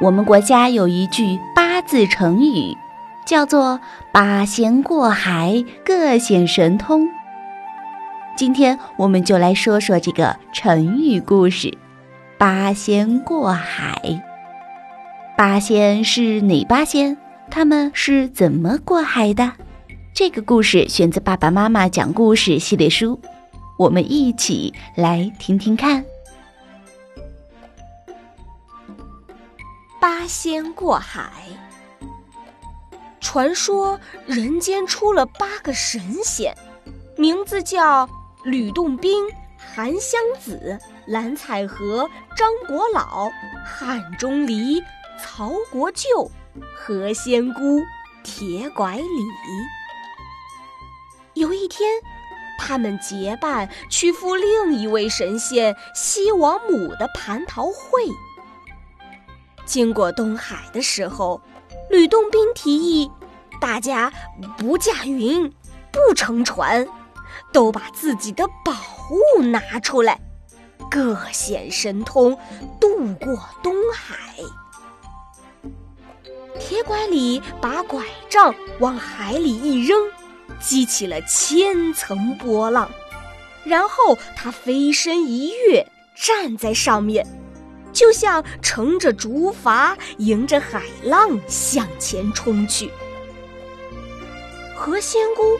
我们国家有一句八字成语，叫做“八仙过海，各显神通”。今天我们就来说说这个成语故事“八仙过海”。八仙是哪八仙？他们是怎么过海的？这个故事选自《爸爸妈妈讲故事》系列书，我们一起来听听看。八仙过海。传说人间出了八个神仙，名字叫吕洞宾、韩湘子、蓝采和、张果老、汉钟离、曹国舅、何仙姑、铁拐李。有一天，他们结伴去赴另一位神仙西王母的蟠桃会。经过东海的时候，吕洞宾提议大家不驾云，不乘船，都把自己的宝物拿出来，各显神通，渡过东海。铁拐李把拐杖往海里一扔，激起了千层波浪，然后他飞身一跃，站在上面。就像乘着竹筏，迎着海浪向前冲去。何仙姑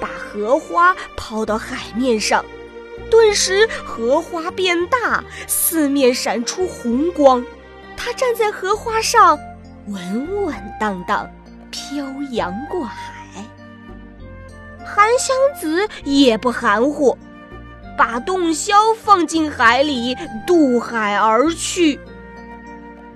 把荷花抛到海面上，顿时荷花变大，四面闪出红光。她站在荷花上，稳稳当当飘扬过海。韩湘子也不含糊。把洞箫放进海里，渡海而去。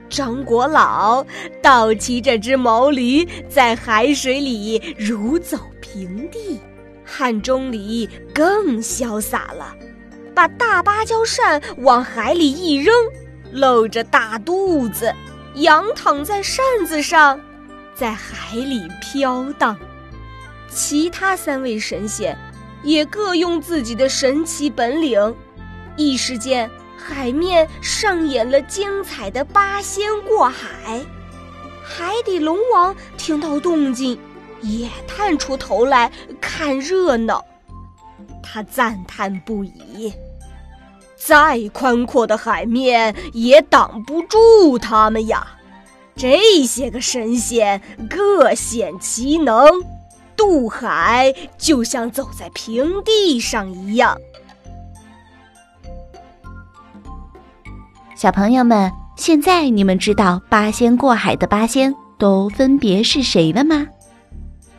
张果老倒骑着只毛驴，在海水里如走平地。汉钟离更潇洒了，把大芭蕉扇往海里一扔，露着大肚子，仰躺在扇子上，在海里飘荡。其他三位神仙。也各用自己的神奇本领，一时间海面上演了精彩的八仙过海。海底龙王听到动静，也探出头来看热闹。他赞叹不已：再宽阔的海面也挡不住他们呀！这些个神仙各显其能。渡海就像走在平地上一样。小朋友们，现在你们知道八仙过海的八仙都分别是谁了吗？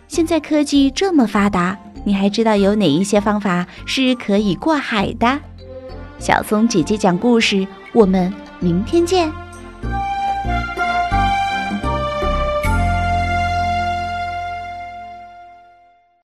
现在科技这么发达，你还知道有哪一些方法是可以过海的？小松姐姐讲故事，我们明天见。